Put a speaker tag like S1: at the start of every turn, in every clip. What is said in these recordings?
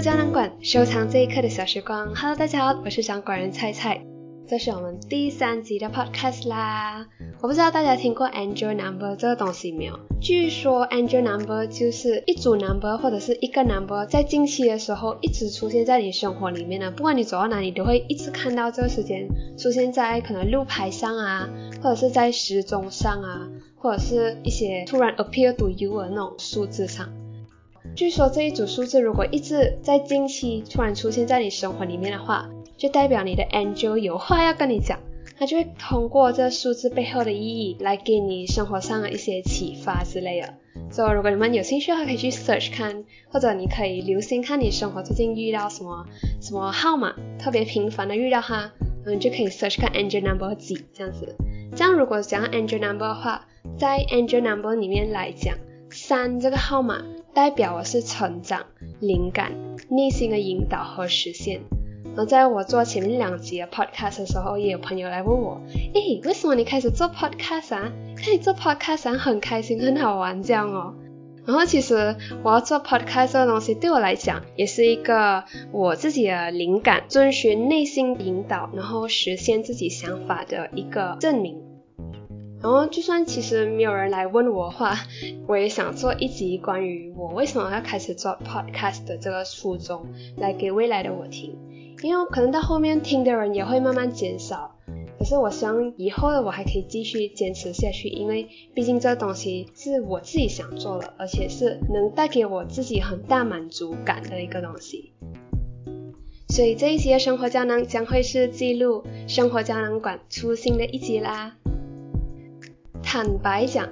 S1: 胶囊馆收藏这一刻的小时光。Hello，大家好，我是掌管人菜菜，这是我们第三集的 podcast 啦。我不知道大家听过 angel number 这个东西没有？据说 angel number 就是一组 number 或者是一个 number 在近期的时候一直出现在你生活里面呢，不管你走到哪里都会一直看到这个时间出现在可能路牌上啊，或者是在时钟上啊，或者是一些突然 appear to you 的那种数字上。据说这一组数字如果一直在近期突然出现在你生活里面的话，就代表你的 angel 有话要跟你讲，他就会通过这数字背后的意义来给你生活上的一些启发之类的。所以如果你们有兴趣的话，可以去 search 看，或者你可以留心看你生活最近遇到什么什么号码特别频繁的遇到它，嗯，就可以 search 看 angel number 几这样子。这样如果讲 angel number 的话，在 angel number 里面来讲，三这个号码。代表我是成长、灵感、内心的引导和实现。而在我做前面两集的 podcast 的时候，也有朋友来问我，诶，为什么你开始做 podcast 啊？看你做 podcast 很开心、很好玩这样哦。然后其实我要做 podcast 的东西，对我来讲也是一个我自己的灵感，遵循内心引导，然后实现自己想法的一个证明。然后，就算其实没有人来问我的话，我也想做一集关于我为什么要开始做 podcast 的这个初衷，来给未来的我听。因为可能到后面听的人也会慢慢减少，可是我希望以后的我还可以继续坚持下去，因为毕竟这东西是我自己想做的，而且是能带给我自己很大满足感的一个东西。所以这一集的生活胶囊将会是记录生活胶囊馆初心的一集啦。坦白讲，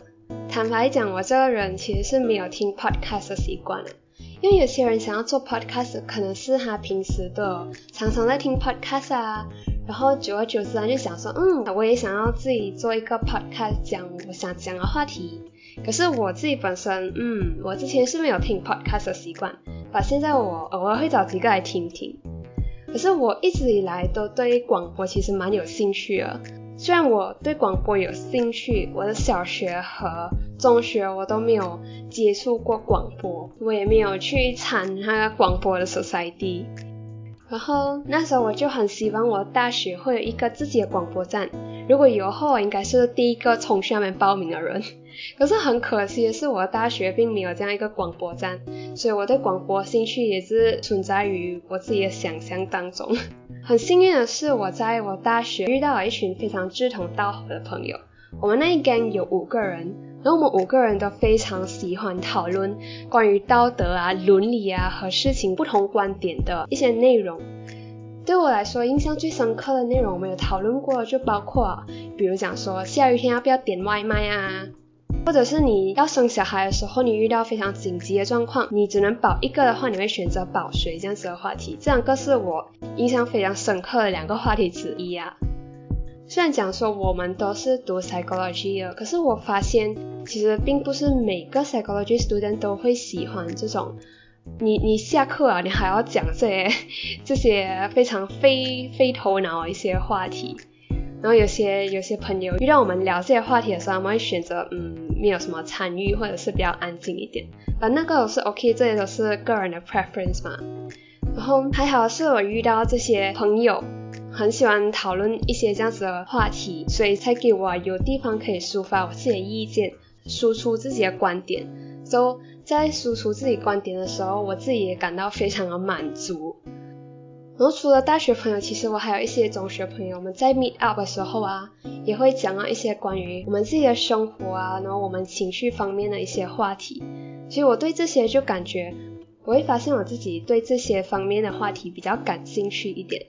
S1: 坦白讲，我这个人其实是没有听 podcast 的习惯的。因为有些人想要做 podcast，可能是他平时的常常在听 podcast 啊，然后久而久之他就想说，嗯，我也想要自己做一个 podcast，讲我想讲的话题。可是我自己本身，嗯，我之前是没有听 podcast 的习惯，把现在我偶尔会找几个来听听。可是我一直以来都对广播其实蛮有兴趣的。虽然我对广播有兴趣，我的小学和中学我都没有接触过广播，我也没有去参那个广播的 society。然后那时候我就很希望我大学会有一个自己的广播站，如果有后，我应该是第一个从下面报名的人。可是很可惜的是，我的大学并没有这样一个广播站，所以我对广播兴趣也是存在于我自己的想象当中。很幸运的是，我在我大学遇到了一群非常志同道合的朋友。我们那一 gang 有五个人，然后我们五个人都非常喜欢讨论关于道德啊、伦理啊和事情不同观点的一些内容。对我来说，印象最深刻的内容我们有讨论过，就包括，比如讲说下雨天要不要点外卖啊。或者是你要生小孩的时候，你遇到非常紧急的状况，你只能保一个的话，你会选择保谁这样子的话题？这两个是我印象非常深刻的两个话题之一啊。虽然讲说我们都是读 psychology 的，可是我发现其实并不是每个 psychology student 都会喜欢这种，你你下课啊，你还要讲这些这些非常非非头脑一些话题。然后有些有些朋友遇到我们聊这些话题的时候，他们会选择嗯没有什么参与，或者是比较安静一点。反正那个是 OK，这些都是个人的 preference 嘛。然后还好是我遇到这些朋友，很喜欢讨论一些这样子的话题，所以才给我有地方可以抒发我自己的意见，输出自己的观点。就在输出自己观点的时候，我自己也感到非常的满足。然后除了大学朋友，其实我还有一些中学朋友，我们在 meet up 的时候啊，也会讲到一些关于我们自己的生活啊，然后我们情绪方面的一些话题。其实我对这些就感觉，我会发现我自己对这些方面的话题比较感兴趣一点。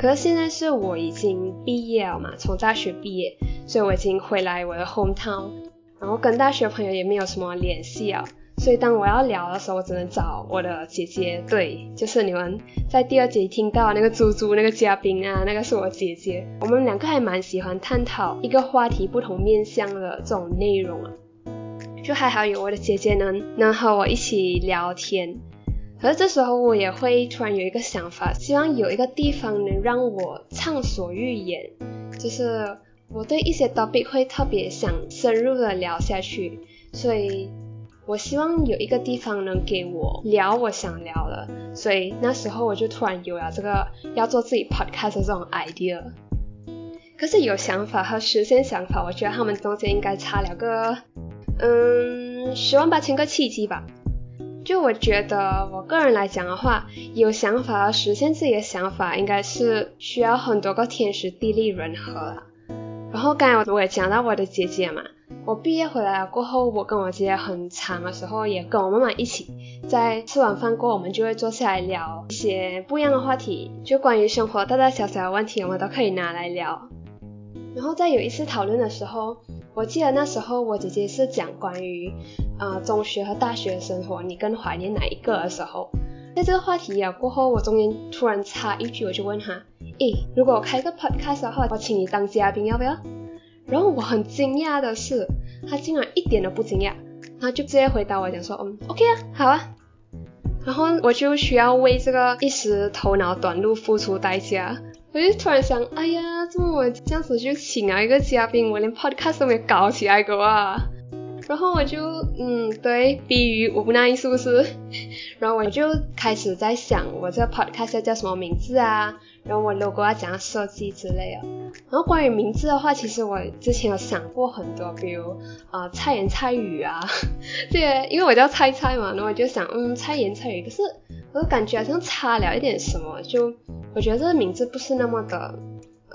S1: 可是现在是我已经毕业了嘛，从大学毕业，所以我已经回来我的 home town，然后跟大学朋友也没有什么联系啊。所以当我要聊的时候，我只能找我的姐姐，对，就是你们在第二集听到那个猪猪那个嘉宾啊，那个是我姐姐。我们两个还蛮喜欢探讨一个话题不同面向的这种内容啊，就还好有我的姐姐能能和我一起聊天。可是这时候我也会突然有一个想法，希望有一个地方能让我畅所欲言，就是我对一些 topic 会特别想深入的聊下去，所以。我希望有一个地方能给我聊我想聊的，所以那时候我就突然有了这个要做自己 podcast 的这种 idea。可是有想法和实现想法，我觉得他们中间应该差了个，嗯，十万八千个契机吧。就我觉得，我个人来讲的话，有想法实现自己的想法，应该是需要很多个天时地利人和了。然后刚才我也讲到我的姐姐嘛，我毕业回来了过后，我跟我姐姐很长的时候，也跟我妈妈一起，在吃完饭过后，我们就会坐下来聊一些不一样的话题，就关于生活大大小小的问题，我们都可以拿来聊。然后在有一次讨论的时候，我记得那时候我姐姐是讲关于，呃，中学和大学生活，你更怀念哪一个的时候，在这个话题啊过后，我中间突然插一句，我就问她，诶，如果我开个 podcast 的话，我请你当嘉宾要不要？然后我很惊讶的是，她竟然一点都不惊讶，她就直接回答我讲说，嗯，OK 啊，好啊。然后我就需要为这个一时头脑短路付出代价。我就突然想，哎呀，怎么我这样子就请了一个嘉宾，我连 podcast 都没搞起来过啊？然后我就，嗯，对，逼于无奈是不是？然后我就开始在想，我这个 podcast 要叫什么名字啊？然后我 logo 要怎样设计之类的。然后关于名字的话，其实我之前有想过很多，比如啊，菜言菜语啊，这些，因为我叫菜菜嘛，然后我就想，嗯，菜言菜语，可是我感觉好像差了一点什么，就。我觉得这个名字不是那么的，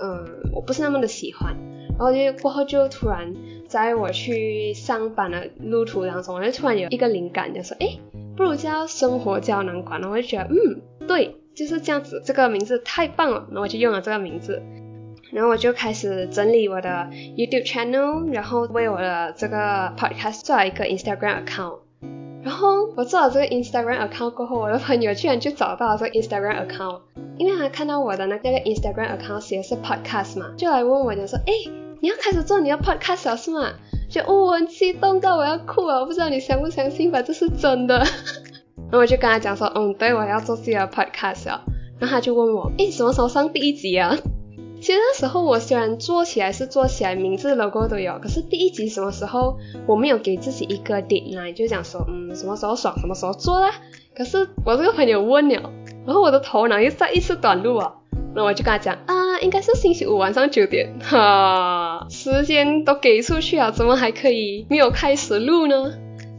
S1: 嗯，我不是那么的喜欢。然后就过后就突然在我去上班的路途当中，我就突然有一个灵感，就说，哎，不如叫生活胶囊馆。然后我就觉得，嗯，对，就是这样子，这个名字太棒了。然后我就用了这个名字。然后我就开始整理我的 YouTube channel，然后为我的这个 podcast 做了一个 Instagram account。然后我做了这个 Instagram account 过后，我的朋友居然就找到了这个 Instagram account，因为他看到我的那个 Instagram account 写的是 podcast 嘛，就来问我，就说，哎，你要开始做你的 podcast 了是吗？就哦，我很激动到我要哭了，我不知道你相不相信吧，这是真的。然后我就跟他讲说，嗯，对，我要做自己的 podcast 了。然后他就问我，哎，什么时候上第一集啊？其实那时候我虽然做起来是做起来，名字 logo 都有，可是第一集什么时候我没有给自己一个 deadline，就讲说嗯什么时候爽什么时候做啦。可是我这个朋友问了，然后我的头脑又再一次短路啊，那我就跟他讲啊应该是星期五晚上九点，哈，时间都给出去了，怎么还可以没有开始录呢？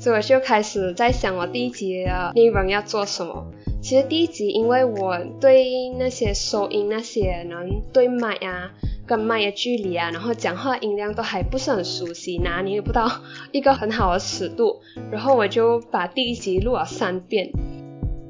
S1: 所以我就开始在想我第一集的内容要做什么。其实第一集，因为我对那些收音那些，然后对麦啊，跟麦的距离啊，然后讲话音量都还不是很熟悉，拿捏不到 一个很好的尺度，然后我就把第一集录了三遍。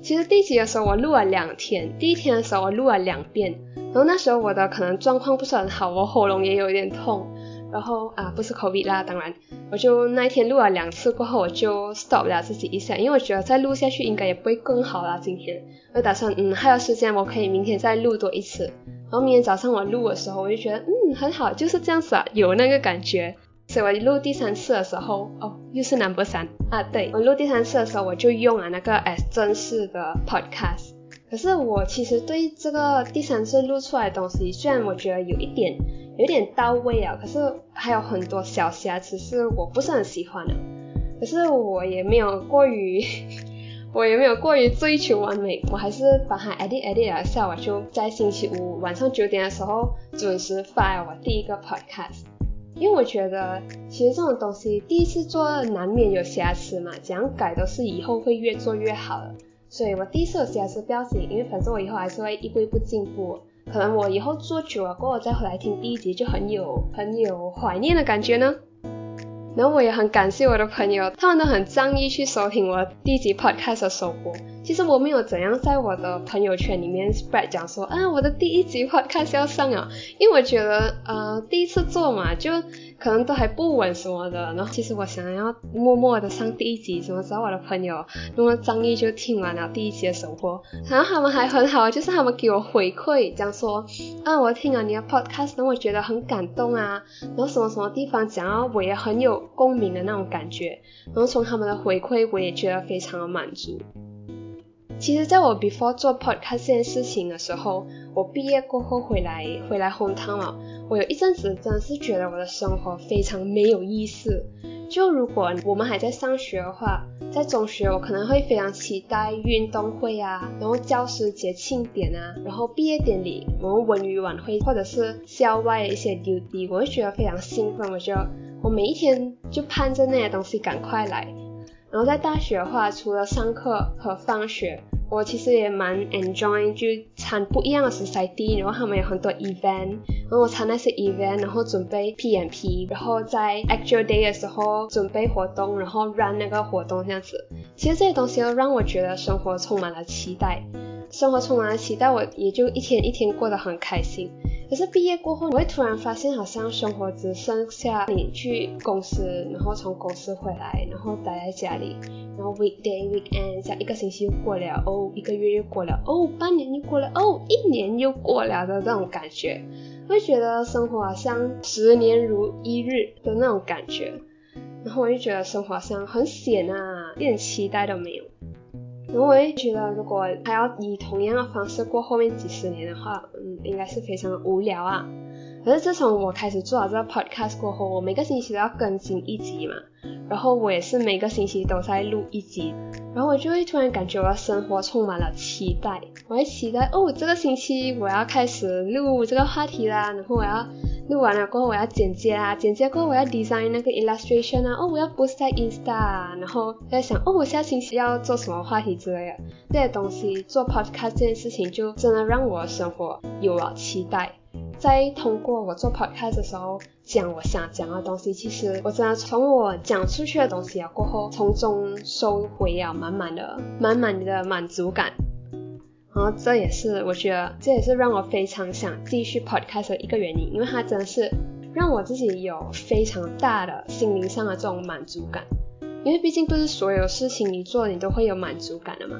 S1: 其实第一集的时候我录了两天，第一天的时候我录了两遍，然后那时候我的可能状况不是很好，我喉咙也有一点痛。然后啊，不是 COVID 啦，当然，我就那一天录了两次过后，我就 stop 了自己一下，因为我觉得再录下去应该也不会更好啦。今天我打算，嗯，还有时间，我可以明天再录多一次。然后明天早上我录的时候，我就觉得，嗯，很好，就是这样子啊，有那个感觉。所以我录第三次的时候，哦，又是 number 三啊，对我录第三次的时候，我就用了那个 as 正式的 podcast。可是我其实对这个第三次录出来的东西，虽然我觉得有一点。有点到位啊，可是还有很多小瑕疵是我不是很喜欢的。可是我也没有过于，我也没有过于追求完美，我还是把它 edit edit 了下，我就在星期五晚上九点的时候准时发我第一个 podcast。因为我觉得其实这种东西第一次做难免有瑕疵嘛，怎样改都是以后会越做越好的。所以我第一次有瑕疵不要紧，因为反正我以后还是会一步一步进步。可能我以后做久了过后再回来听第一集就很有很有怀念的感觉呢。然后我也很感谢我的朋友，他们都很仗义去收听我第一集 podcast 的首播。其实我没有怎样在我的朋友圈里面 spread 讲说啊我的第一集 podcast 要上啊，因为我觉得呃第一次做嘛就。可能都还不稳什么的，然后其实我想要默默的上第一集，什么时候我的朋友那么张毅就听完了第一集的首播，然后他们还很好，就是他们给我回馈，讲说啊我听了你的 podcast，让我觉得很感动啊，然后什么什么地方讲到我也很有共鸣的那种感觉，然后从他们的回馈我也觉得非常的满足。其实，在我 before 做 podcast 这件事情的时候，我毕业过后回来回来 home town 了，我有一阵子真的是觉得我的生活非常没有意思，就如果我们还在上学的话，在中学我可能会非常期待运动会啊，然后教师节庆典啊，然后毕业典礼，我们文娱晚会或者是校外的一些 duty，我会觉得非常兴奋。我觉得我每一天就盼着那些东西赶快来。然后在大学的话，除了上课和放学。我其实也蛮 enjoy 就参不一样的 society，然后他们有很多 event，然后我参那些 event，然后准备 PMP，然后在 actual day 的时候准备活动，然后 run 那个活动这样子。其实这些东西都让我觉得生活充满了期待，生活充满了期待，我也就一天一天过得很开心。可是毕业过后，我会突然发现，好像生活只剩下你去公司，然后从公司回来，然后待在家里，然后 weekday weekend，像一个星期又过了，哦，一个月又过了，哦，半年又过了，哦，一年又过了的这种感觉，会觉得生活好像十年如一日的那种感觉，然后我就觉得生活好像很闲啊，一点期待都没有。然后我会觉得，如果还要以同样的方式过后面几十年的话，嗯，应该是非常的无聊啊。可是自从我开始做了这个 podcast 过后，我每个星期都要更新一集嘛，然后我也是每个星期都在录一集，然后我就会突然感觉我的生活充满了期待，我会期待哦，这个星期我要开始录这个话题啦，然后我要录完了过后我要剪接啊，剪接过后我要 design 那个 illustration 啊，哦，我要 post 在 Insta，然后在想哦，我下星期要做什么话题之类的，这些东西做 podcast 这件事情就真的让我的生活有了期待。在通过我做 podcast 的时候讲我想讲的东西，其实我真的从我讲出去的东西啊过后，从中收回了满满的、满满的满足感。然后这也是我觉得这也是让我非常想继续 podcast 的一个原因，因为它真的是让我自己有非常大的心灵上的这种满足感。因为毕竟不是所有事情你做你都会有满足感的嘛，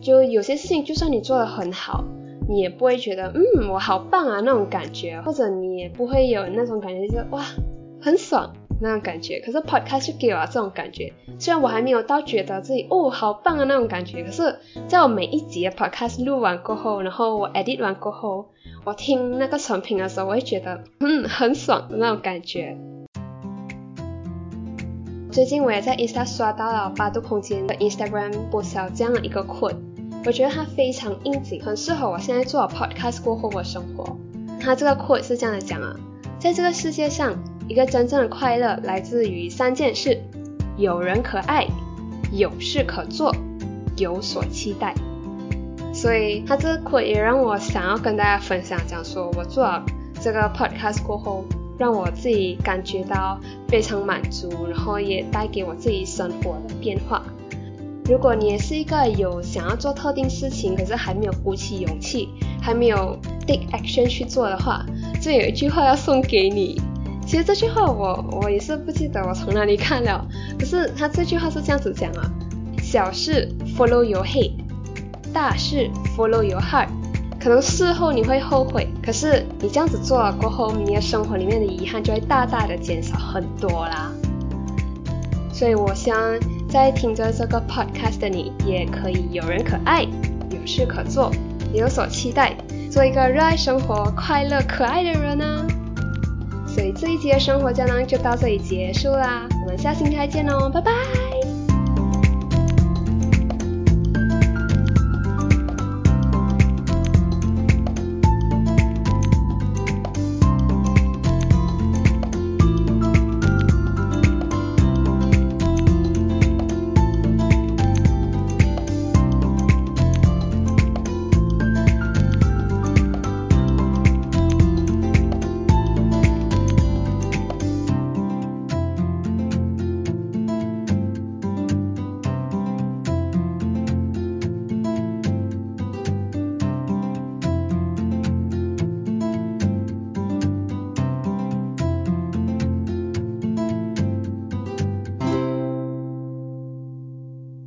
S1: 就有些事情就算你做的很好。你也不会觉得，嗯，我好棒啊那种感觉，或者你也不会有那种感觉，就是哇，很爽那种感觉。可是 podcast 就给我这种感觉，虽然我还没有到觉得自己哦好棒啊那种感觉，可是在我每一集 podcast 录完过后，然后我 edit 完过后，我听那个成品的时候，我会觉得，嗯，很爽的那种感觉。最近我也在 Insta 刷到了八度空间的 Instagram 播小这样的一个 quote。我觉得它非常应景，很适合我现在做 podcast 过后的生活。它这个 quote 是这样的讲啊，在这个世界上，一个真正的快乐来自于三件事：有人可爱，有事可做，有所期待。所以它这个 quote 也让我想要跟大家分享，讲说我做了这个 podcast 过后，让我自己感觉到非常满足，然后也带给我自己生活的变化。如果你也是一个有想要做特定事情，可是还没有鼓起勇气，还没有 take action 去做的话，这有一句话要送给你。其实这句话我我也是不记得我从哪里看了，可是他这句话是这样子讲啊：小事 follow your head，大事 follow your heart。可能事后你会后悔，可是你这样子做了过后，你的生活里面的遗憾就会大大的减少很多啦。所以我想。在听着这个 podcast 的你，也可以有人可爱，有事可做，有所期待，做一个热爱生活、快乐可爱的人啊！所以这一期的生活胶囊就到这里结束啦，我们下星期再见哦，拜拜。